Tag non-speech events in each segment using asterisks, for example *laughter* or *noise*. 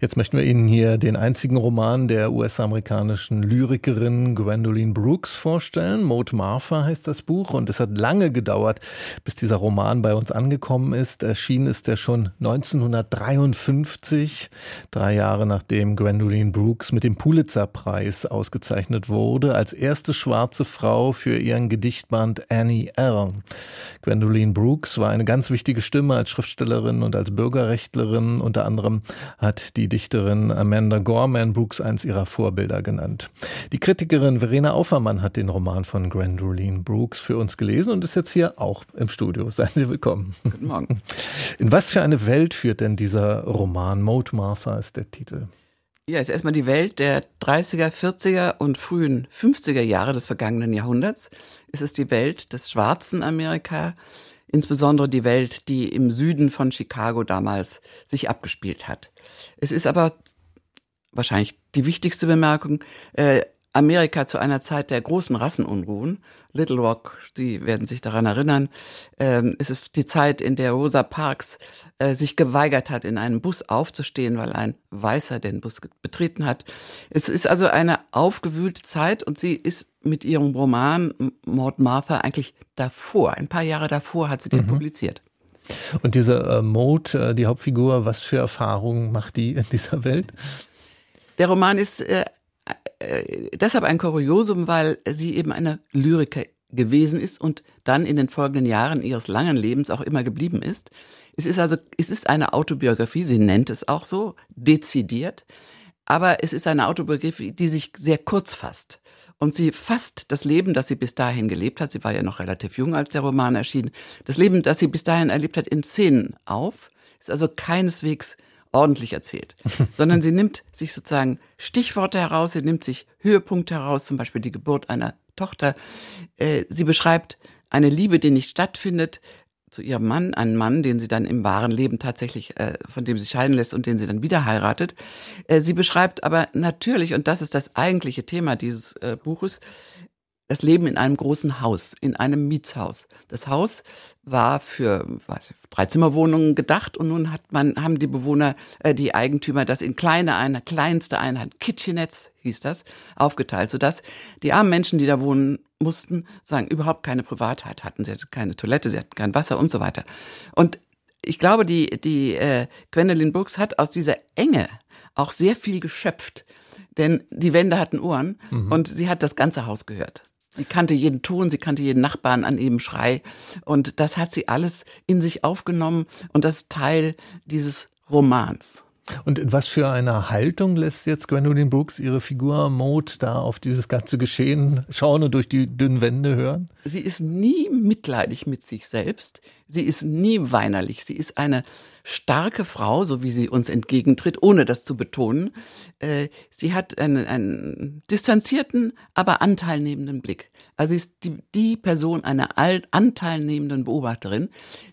Jetzt möchten wir Ihnen hier den einzigen Roman der US-amerikanischen Lyrikerin Gwendolyn Brooks vorstellen. Maud Martha heißt das Buch und es hat lange gedauert, bis dieser Roman bei uns angekommen ist. Erschienen ist er schon 1953, drei Jahre nachdem Gwendolyn Brooks mit dem Pulitzer-Preis ausgezeichnet wurde, als erste schwarze Frau für ihren Gedichtband Annie L. Gwendolyn Brooks war eine ganz wichtige Stimme als Schriftstellerin und als Bürgerrechtlerin. Unter anderem hat die Dichterin Amanda Gorman Brooks eins ihrer Vorbilder genannt. Die Kritikerin Verena Aufermann hat den Roman von Gwendolyn Brooks für uns gelesen und ist jetzt hier auch im Studio. Seien Sie willkommen. Guten Morgen. In was für eine Welt führt denn dieser Roman? Mode Martha ist der Titel. Ja, ist erstmal die Welt der 30er, 40er und frühen 50er Jahre des vergangenen Jahrhunderts. Es ist die Welt des schwarzen Amerika, insbesondere die Welt, die im Süden von Chicago damals sich abgespielt hat. Es ist aber wahrscheinlich die wichtigste Bemerkung, äh, Amerika zu einer Zeit der großen Rassenunruhen. Little Rock, Sie werden sich daran erinnern, ähm, es ist die Zeit, in der Rosa Parks äh, sich geweigert hat, in einem Bus aufzustehen, weil ein Weißer den Bus betreten hat. Es ist also eine aufgewühlte Zeit und sie ist mit ihrem Roman Maud Martha eigentlich davor, ein paar Jahre davor hat sie den mhm. publiziert. Und diese äh, Maud, äh, die Hauptfigur, was für Erfahrungen macht die in dieser Welt? Der Roman ist äh, äh, deshalb ein Kuriosum, weil sie eben eine Lyriker gewesen ist und dann in den folgenden Jahren ihres langen Lebens auch immer geblieben ist. Es ist also, es ist eine Autobiografie, sie nennt es auch so, dezidiert, aber es ist eine Autobiografie, die sich sehr kurz fasst. Und sie fasst das Leben, das sie bis dahin gelebt hat, sie war ja noch relativ jung, als der Roman erschien, das Leben, das sie bis dahin erlebt hat, in Szenen auf, ist also keineswegs ordentlich erzählt, *laughs* sondern sie nimmt sich sozusagen Stichworte heraus, sie nimmt sich Höhepunkte heraus, zum Beispiel die Geburt einer Tochter. Äh, sie beschreibt eine Liebe, die nicht stattfindet, zu ihrem Mann, einen Mann, den sie dann im wahren Leben tatsächlich, äh, von dem sie scheiden lässt und den sie dann wieder heiratet. Äh, sie beschreibt aber natürlich, und das ist das eigentliche Thema dieses Buches, das Leben in einem großen Haus, in einem Mietshaus. Das Haus war für weiß ich, Dreizimmerwohnungen gedacht und nun hat man, haben die Bewohner, äh, die Eigentümer das in kleine Einheit, kleinste Einheit, Kitchenettes hieß das, aufgeteilt, sodass die armen Menschen, die da wohnen mussten, sagen, überhaupt keine Privatheit hatten. Sie hatten keine Toilette, sie hatten kein Wasser und so weiter. Und ich glaube, die, die äh, Gwendolyn Brooks hat aus dieser Enge auch sehr viel geschöpft. Denn die Wände hatten Ohren mhm. und sie hat das ganze Haus gehört. Sie kannte jeden Ton, sie kannte jeden Nachbarn an jedem Schrei. Und das hat sie alles in sich aufgenommen und das ist Teil dieses Romans. Und in was für einer Haltung lässt jetzt Gwendolyn Brooks ihre Figur Maud da auf dieses ganze Geschehen schauen und durch die dünnen Wände hören? Sie ist nie mitleidig mit sich selbst. Sie ist nie weinerlich. Sie ist eine starke Frau, so wie sie uns entgegentritt, ohne das zu betonen. Äh, sie hat einen, einen distanzierten, aber anteilnehmenden Blick. Also sie ist die, die Person einer anteilnehmenden Beobachterin,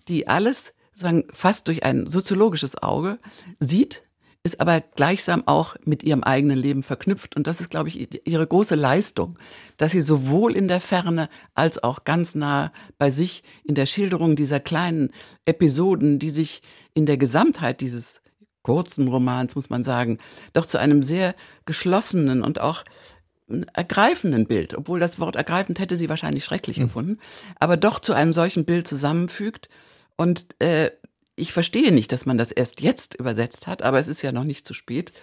die alles sagen, fast durch ein soziologisches Auge sieht, ist aber gleichsam auch mit ihrem eigenen Leben verknüpft. Und das ist, glaube ich, ihre große Leistung, dass sie sowohl in der Ferne als auch ganz nah bei sich in der Schilderung dieser kleinen Episoden, die sich in der Gesamtheit dieses kurzen Romans, muss man sagen, doch zu einem sehr geschlossenen und auch ergreifenden Bild, obwohl das Wort ergreifend hätte sie wahrscheinlich schrecklich mhm. gefunden, aber doch zu einem solchen Bild zusammenfügt und äh, ich verstehe nicht, dass man das erst jetzt übersetzt hat, aber es ist ja noch nicht zu spät.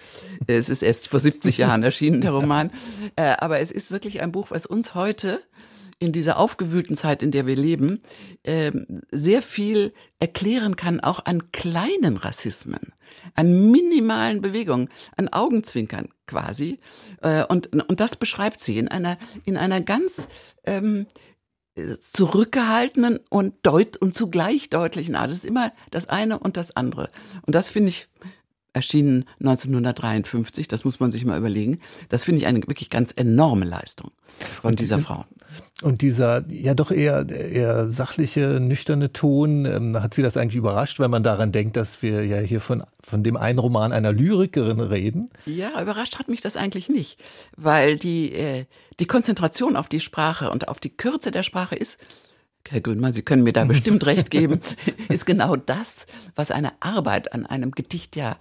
Es ist erst vor 70 Jahren *laughs* erschienen, der Roman. Äh, aber es ist wirklich ein Buch, was uns heute in dieser aufgewühlten Zeit, in der wir leben, äh, sehr viel erklären kann, auch an kleinen Rassismen, an minimalen Bewegungen, an Augenzwinkern quasi. Äh, und, und das beschreibt sie in einer, in einer ganz ähm, zurückgehaltenen und deut und zugleich deutlichen Art. Das ist immer das eine und das andere. Und das finde ich erschienen 1953, das muss man sich mal überlegen. Das finde ich eine wirklich ganz enorme Leistung von dieser Frau. Und dieser ja doch eher, eher sachliche, nüchterne Ton, ähm, hat Sie das eigentlich überrascht, wenn man daran denkt, dass wir ja hier von, von dem einen Roman einer Lyrikerin reden? Ja, überrascht hat mich das eigentlich nicht, weil die, äh, die Konzentration auf die Sprache und auf die Kürze der Sprache ist Herr Grünmann, Sie können mir da *laughs* bestimmt recht geben, *laughs* ist genau das, was eine Arbeit an einem Gedicht ja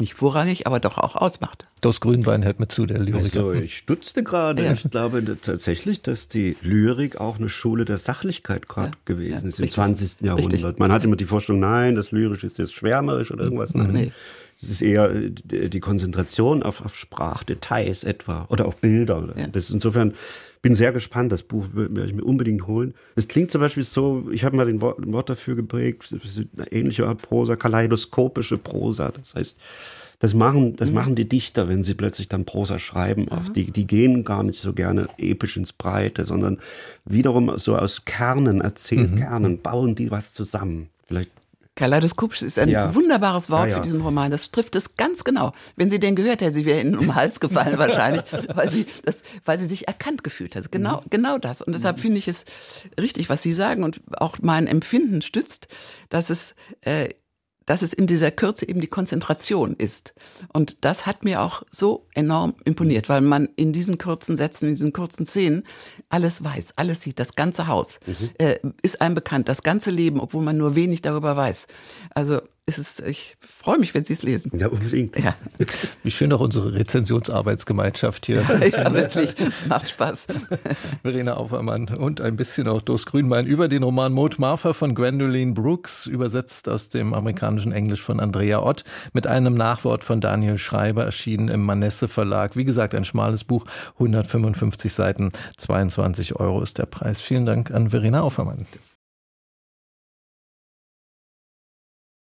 nicht vorrangig, aber doch auch ausmacht. Das Grünbein hört mir zu, der Lyriker. Also ich stutzte gerade. Ja. Ich glaube tatsächlich, dass die Lyrik auch eine Schule der Sachlichkeit ja. gewesen ja, ist im 20. Jahrhundert. Richtig. Man hat immer die Vorstellung, nein, das Lyrisch ist jetzt schwärmerisch oder irgendwas. Nein. Nee. Es ist eher äh, die Konzentration auf, auf Sprachdetails etwa oder auf Bilder. Das ist insofern bin sehr gespannt. Das Buch werde ich mir unbedingt holen. Es klingt zum Beispiel so, ich habe mal den Wort, ein Wort dafür geprägt, eine ähnliche Art Prosa, kaleidoskopische Prosa. Das heißt, das machen, das mhm. machen die Dichter, wenn sie plötzlich dann Prosa schreiben. Oft. Die, die gehen gar nicht so gerne episch ins Breite, sondern wiederum so aus Kernen, Erzählkernen, mhm. bauen die was zusammen. Vielleicht Kaleidoskopisch ist ein ja. wunderbares Wort ja, ja. für diesen Roman. Das trifft es ganz genau. Wenn sie den gehört hätte, sie wäre ihnen um den Hals gefallen *laughs* wahrscheinlich, weil sie das, weil sie sich erkannt gefühlt hat. Genau, mhm. genau das. Und deshalb mhm. finde ich es richtig, was Sie sagen und auch mein Empfinden stützt, dass es äh, dass es in dieser Kürze eben die Konzentration ist. Und das hat mir auch so enorm imponiert, weil man in diesen kurzen Sätzen, in diesen kurzen Szenen alles weiß, alles sieht, das ganze Haus mhm. äh, ist einem bekannt, das ganze Leben, obwohl man nur wenig darüber weiß. Also ist es, ich freue mich, wenn Sie es lesen. Ja, unbedingt. Ja. *laughs* Wie schön auch unsere Rezensionsarbeitsgemeinschaft hier. *laughs* Ja, wirklich, es macht Spaß. *laughs* Verena Aufermann und ein bisschen auch Dos Grünbein über den Roman Maud Martha von Gwendoline Brooks, übersetzt aus dem amerikanischen Englisch von Andrea Ott, mit einem Nachwort von Daniel Schreiber, erschienen im Manesse Verlag. Wie gesagt, ein schmales Buch, 155 Seiten, 22 Euro ist der Preis. Vielen Dank an Verena Aufermann.